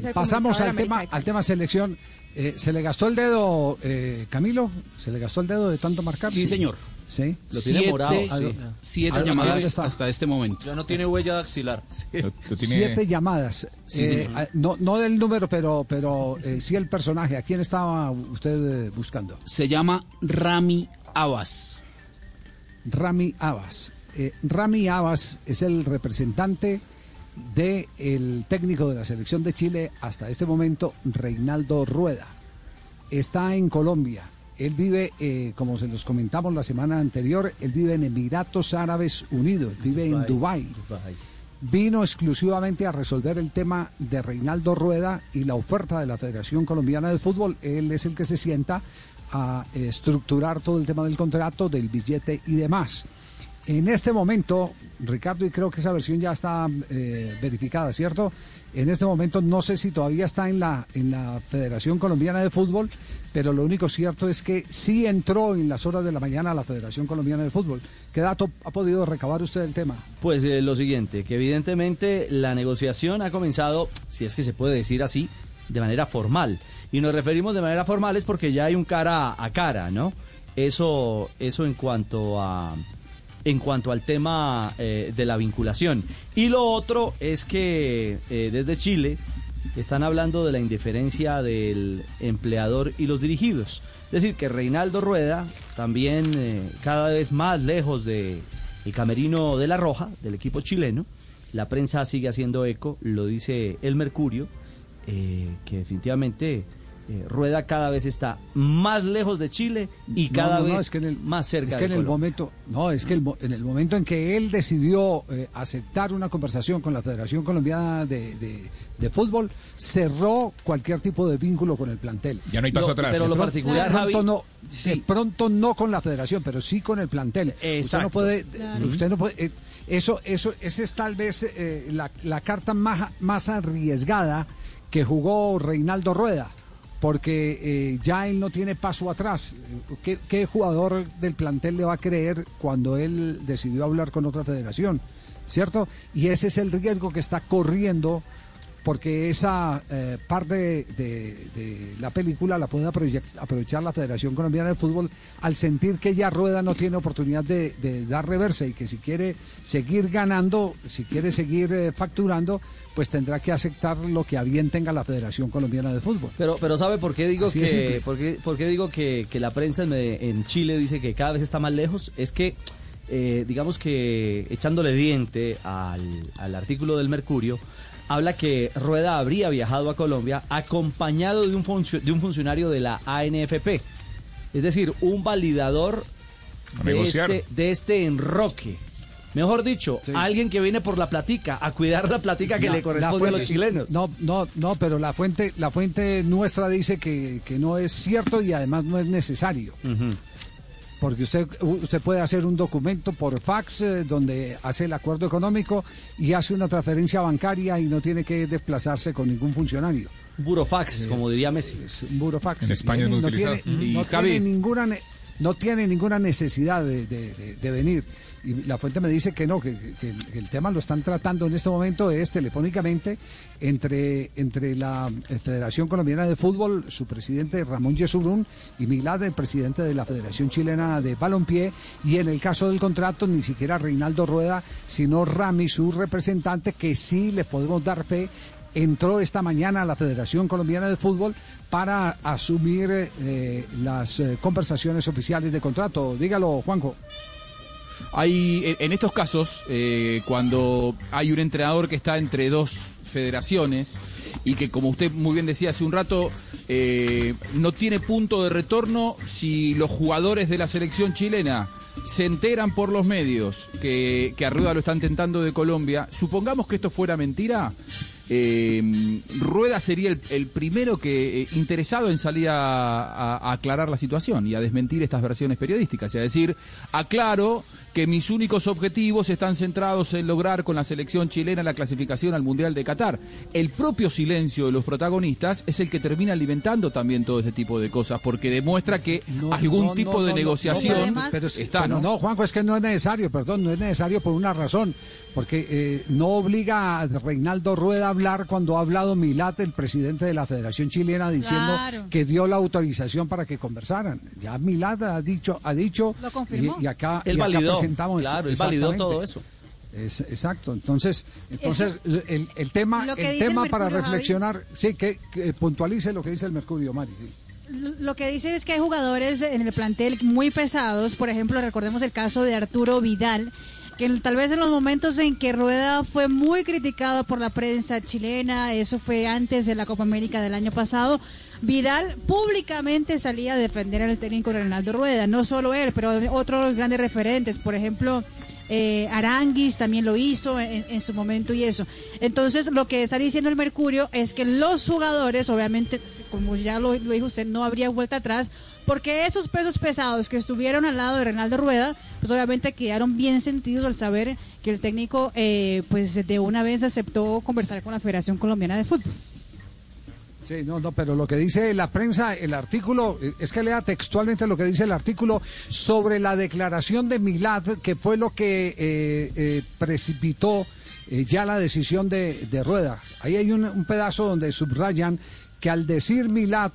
Bien, pasamos al tema, América al tema selección. Eh, ¿Se le gastó el dedo, eh, Camilo? ¿Se le gastó el dedo de tanto marcar? Sí, señor. Sí. Lo tiene siete, morado, ¿A sí. dó- siete ¿A dónde llamadas hasta este momento. Ya no tiene huella dactilar. Lo- lo tiene- Siete llamadas. Sí, Eh, ah, no, no del número, pero, pero eh, sí el personaje. ¿A quién estaba usted buscando? Se llama Rami Abbas. Rami Abbas. Eh, Rami Abbas es el representante del técnico de la selección de Chile hasta este momento, Reinaldo Rueda. Está en Colombia. Él vive, eh, como se los comentamos la semana anterior, él vive en Emiratos Árabes Unidos, vive en Dubái. Vino exclusivamente a resolver el tema de Reinaldo Rueda y la oferta de la Federación Colombiana de Fútbol. Él es el que se sienta a estructurar todo el tema del contrato, del billete y demás. En este momento, Ricardo, y creo que esa versión ya está eh, verificada, ¿cierto? En este momento no sé si todavía está en la, en la Federación Colombiana de Fútbol, pero lo único cierto es que sí entró en las horas de la mañana a la Federación Colombiana de Fútbol. ¿Qué dato ha podido recabar usted del tema? Pues eh, lo siguiente, que evidentemente la negociación ha comenzado, si es que se puede decir así, de manera formal. Y nos referimos de manera formal es porque ya hay un cara a cara, ¿no? Eso, eso en cuanto a en cuanto al tema eh, de la vinculación. Y lo otro es que eh, desde Chile están hablando de la indiferencia del empleador y los dirigidos. Es decir, que Reinaldo Rueda también eh, cada vez más lejos de el camerino de la Roja, del equipo chileno. La prensa sigue haciendo eco, lo dice el Mercurio, que definitivamente eh, Rueda cada vez está más lejos de Chile y cada no, no, vez es que en el- más cerca es que de en el momento no es que el en el momento en que él decidió eh, aceptar una conversación con la Federación Colombiana de, de- de Fútbol cerró cualquier tipo de vínculo con el plantel Ya no hay paso Lo- atrás. pero lo particular, de pronto Javi, no sí. de pronto no con la Federación pero sí con el plantel usted Exacto. no puede usted no puede eh, eso eso esa es tal vez eh, la, la carta más más arriesgada que jugó Reinaldo Rueda porque eh, ya él no tiene paso atrás. ¿Qué, qué jugador del plantel le va a creer cuando él decidió hablar con otra federación? ¿Cierto? Y ese es el riesgo que está corriendo porque esa eh, parte de, de la película la puede aprovechar la Federación Colombiana de Fútbol al sentir que ya Rueda no tiene oportunidad de, de dar reversa y que si quiere seguir ganando, si quiere seguir eh, facturando, pues tendrá que aceptar lo que a bien tenga la Federación Colombiana de Fútbol. Pero, pero ¿sabe por qué digo Así que por qué, por qué digo que, que la prensa en, en Chile dice que cada vez está más lejos? Es que eh, digamos que echándole diente al, al artículo del Mercurio habla que Rueda habría viajado a Colombia acompañado de un funcio- de un funcionario de la ANFP, es decir, un validador de este, de este enroque. Mejor dicho, Sí. alguien que viene por la platica, a cuidar la platica que le corresponde a los chilenos. No, no, no, pero la fuente, la fuente nuestra dice que, que no es cierto y además no es necesario. Porque usted, usted puede hacer un documento por fax eh, donde hace el acuerdo económico y hace una transferencia bancaria y no tiene que desplazarse con ningún funcionario. Burofax, como diría Messi. Burofax. En España es muy no utilizado. Tiene, Y no tiene ninguna ne- no tiene ninguna necesidad de, de- de- de venir. Y la fuente me dice que no, que, el, tema lo están tratando en este momento es telefónicamente entre, entre la eh, Federación Colombiana de Fútbol, su presidente Ramón Yesurún y Milad, el presidente de la Federación Chilena de Balompié, y en el caso del contrato ni siquiera Reinaldo Rueda, sino Rami, su representante, que sí les podemos dar fe entró esta mañana a la Federación Colombiana de Fútbol para asumir eh, las eh, conversaciones oficiales de contrato. Dígalo, Juanjo. Hay, en- estos casos, eh, cuando hay un entrenador que está entre dos federaciones y que, como usted muy bien decía hace un rato, eh, no tiene punto de retorno si los jugadores de la selección chilena se enteran por los medios que, que lo están tentando de Colombia, supongamos que esto fuera mentira, eh, Rueda sería el, el primero que eh, interesado en salir a, a- a aclarar la situación y a desmentir estas versiones periodísticas, y a decir, aclaro que mis únicos objetivos están centrados en lograr con la selección chilena la clasificación al Mundial de Qatar. El propio silencio de los protagonistas es el que termina alimentando también todo este tipo de cosas, porque demuestra que No, algún no, tipo no, de negociación no, además- pero, está, no, Juanjo, es que no es necesario, perdón, no es necesario por una razón, porque eh, no obliga a Reinaldo Rueda a hablar cuando ha hablado Milat, el presidente de la Federación Chilena, diciendo que dio la autorización para que conversaran. Ya Milat ha dicho, ha dicho Lo confirmó. Y, acá, él y acá validó, presentamos claro, él validó todo eso. Es- exacto. Entonces, entonces el, el tema, el tema para Javi. reflexionar, sí, que, que puntualice lo que dice el Mercurio, Mari. sí. Lo que dice es que hay jugadores en el plantel muy pesados, por ejemplo, recordemos el caso de Arturo Vidal, que tal vez en los momentos en que Rueda fue muy criticado por la prensa chilena, eso fue antes de la Copa América del año pasado, Vidal públicamente salía a defender al técnico Ronaldo Rueda, no solo él, pero otros grandes referentes, por ejemplo, eh, Aranguis también lo hizo en, en su momento y eso. Entonces, lo que está diciendo el Mercurio es que los jugadores, obviamente, como ya lo, dijo usted, no habría vuelta atrás, porque esos pesos pesados que estuvieron al lado de Reinaldo Rueda, pues obviamente quedaron bien sentidos al saber que el técnico, eh, pues de una vez aceptó conversar con la Federación Colombiana de Fútbol. Sí, no, no, pero lo que dice la prensa, el artículo, eh, es que lea textualmente lo que dice el artículo sobre la declaración de Milad, que fue lo que eh, eh, precipitó eh, ya la decisión de, de Rueda. Ahí hay un, pedazo donde subrayan que al decir Milad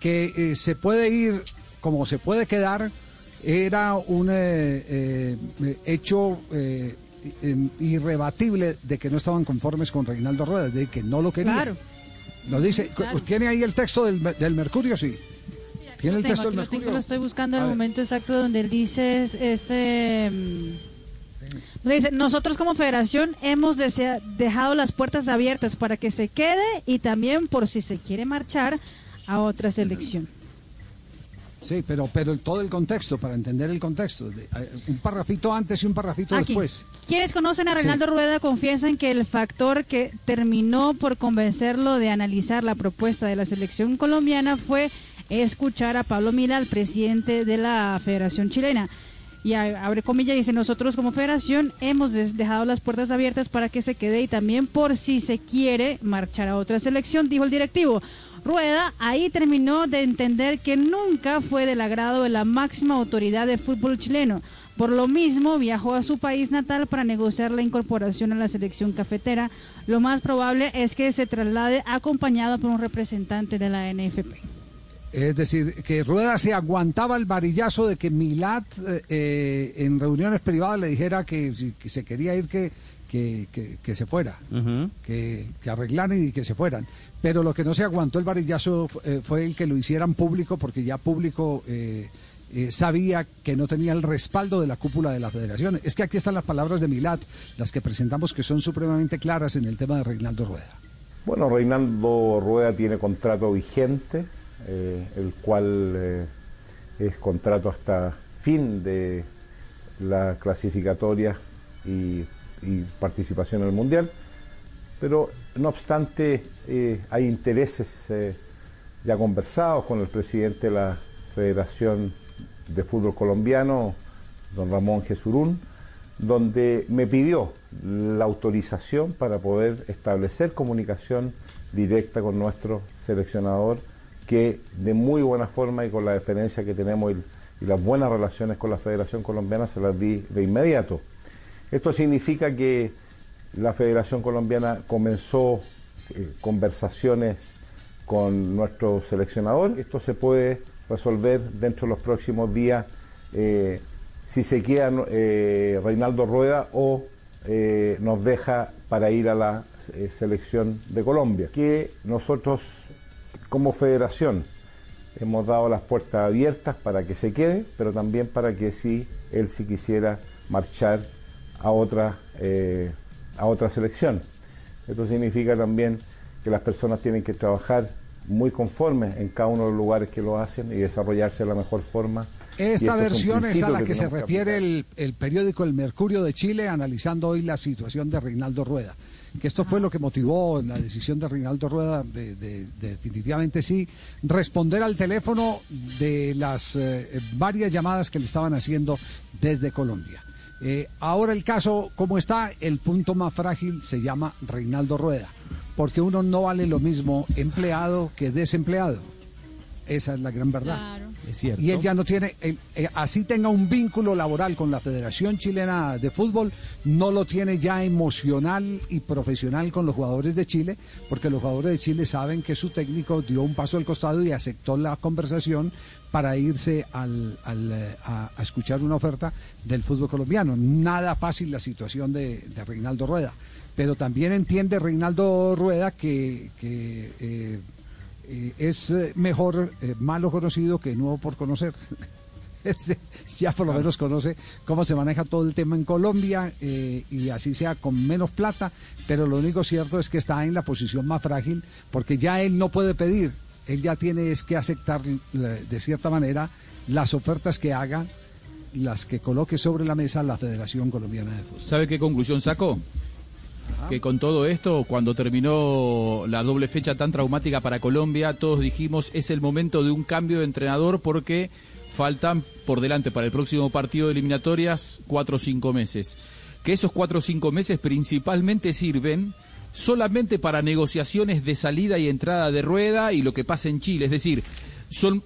que se puede ir como se puede quedar, era un hecho eh, irrebatible de que no estaban conformes con Reinaldo Rueda, de que no lo querían. Claro. Lo dice, Claro. ¿tiene ahí el texto del, del Mercurio? Sí. ¿Tiene el tengo, texto del tengo, Mercurio? lo estoy buscando en el momento exacto donde él dice es- este mm, dice nosotros como federación hemos desea- dejado las puertas abiertas para que se quede y también por si se quiere marchar a otra selección Sí, pero, pero todo el contexto, para entender el contexto. de- eh, un parrafito antes y un parrafito Aquí. después. Quienes conocen a Sí. Reinaldo Rueda confiesan que el factor que terminó por convencerlo de analizar la propuesta de la selección colombiana fue escuchar a Pablo Mila, el presidente de la Federación Chilena. Y abre comillas, dice, nosotros como federación hemos dejado las puertas abiertas para que se quede y también por si se quiere marchar a otra selección, dijo el directivo. Rueda ahí terminó de entender que nunca fue del agrado de la máxima autoridad de fútbol chileno. Por lo mismo, viajó a su país natal para negociar la incorporación a la selección cafetera. Lo más probable es que se traslade acompañado por un representante de la NFP. Es decir, que Rueda se aguantaba el varillazo de que Milat eh, eh, en reuniones privadas le dijera que si que se quería ir que, que, que- que se fuera, que, que arreglaran y que se fueran. Pero lo que no se aguantó el varillazo eh, fue el que lo hicieran público, porque ya público eh, eh, sabía que no tenía el respaldo de la cúpula de la federación. Es que aquí están las palabras de Milat, las que presentamos que son supremamente claras en el tema de Reinaldo Rueda. Bueno, Reinaldo Rueda tiene contrato vigente, eh, el cual eh, es contrato hasta fin de la clasificatoria y, participación en el Mundial, pero no obstante eh, hay intereses ya conversados con el presidente de la Federación de Fútbol Colombiano, don Ramón Jesurún, donde me pidió la autorización para poder establecer comunicación directa con nuestro seleccionador, que de muy buena forma y con la deferencia que tenemos y, las buenas relaciones con la Federación Colombiana se las di de inmediato. Esto significa que la Federación Colombiana comenzó eh, conversaciones con nuestro seleccionador. Esto se puede resolver dentro de los próximos días eh, si se queda eh, Reinaldo Rueda o eh, nos deja para ir a la selección de Colombia. Que nosotros como federación hemos dado las puertas abiertas para que se quede, pero también para que si él si quisiera marchar a otra, eh, a otra selección. Esto significa también que las personas tienen que trabajar muy conformes en cada uno de los lugares que lo hacen y desarrollarse de la mejor forma. Esta esto es versión es a la que, se tenemos refiere el, el periódico El Mercurio de Chile analizando hoy la situación de Reinaldo Rueda. Que esto fue lo que motivó la decisión de Reinaldo Rueda de, de- de definitivamente sí responder al teléfono de las eh, varias llamadas que le estaban haciendo desde Colombia. Eh, ahora el caso, como está, el punto más frágil se llama Reinaldo Rueda, porque uno no vale lo mismo empleado que desempleado. Esa es la gran verdad. Claro. Y él ya no tiene, eh, así tenga un vínculo laboral con la Federación Chilena de Fútbol, no lo tiene ya emocional y profesional con los jugadores de Chile, porque los jugadores de Chile saben que su técnico dio un paso al costado y aceptó la conversación para irse al, eh, a, escuchar una oferta del fútbol colombiano. Nada fácil la situación de, Reinaldo Rueda, pero también entiende Reinaldo Rueda que, que eh, eh, es eh, mejor eh, malo conocido que nuevo por conocer. Ya por lo menos conoce cómo se maneja todo el tema en Colombia eh, y así sea con menos plata, pero lo único cierto es que está en la posición más frágil porque ya él no puede pedir, él ya tiene es que aceptar de cierta manera las ofertas que haga, las que coloque sobre la mesa la Federación Colombiana de Fútbol. ¿Sabe qué conclusión sacó? Que con todo esto, cuando terminó la doble fecha tan traumática para Colombia, todos dijimos es el momento de un cambio de entrenador porque faltan por delante para el próximo partido de eliminatorias cuatro o cinco meses. Que esos cuatro o cinco meses principalmente sirven solamente para negociaciones de salida y entrada de rueda y lo que pasa en Chile. Es decir, son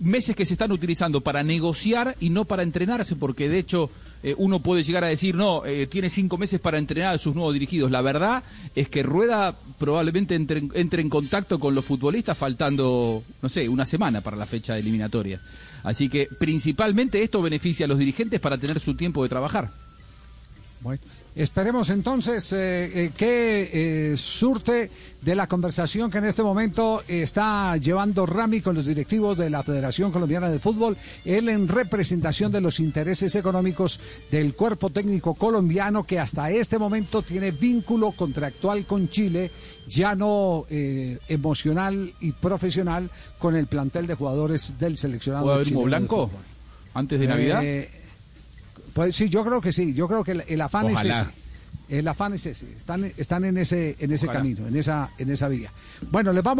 meses que se están utilizando para negociar y no para entrenarse, porque de hecho eh, uno puede llegar a decir, no, eh, tiene cinco meses para entrenar a sus nuevos dirigidos. La verdad es que Rueda probablemente entre, en- entre en contacto con los futbolistas faltando, no sé, una semana para la fecha eliminatoria. Así que principalmente esto beneficia a los dirigentes para tener su tiempo de trabajar. Bueno, esperemos entonces eh, eh, qué eh, surte de la conversación que en este momento está llevando Rami con los directivos de la Federación Colombiana de Fútbol, él en representación de los intereses económicos del cuerpo técnico colombiano que hasta este momento tiene vínculo contractual con Chile, ya no eh, emocional y profesional con el plantel de jugadores del seleccionado ¿Puede haber humo de blanco antes de Navidad? Pues sí, yo creo que sí. Yo creo que el, el afán Ojalá. es ese. El afán es ese. Están, están en ese, en ese Ojalá. camino, en esa, en esa vía. Bueno, les vamos.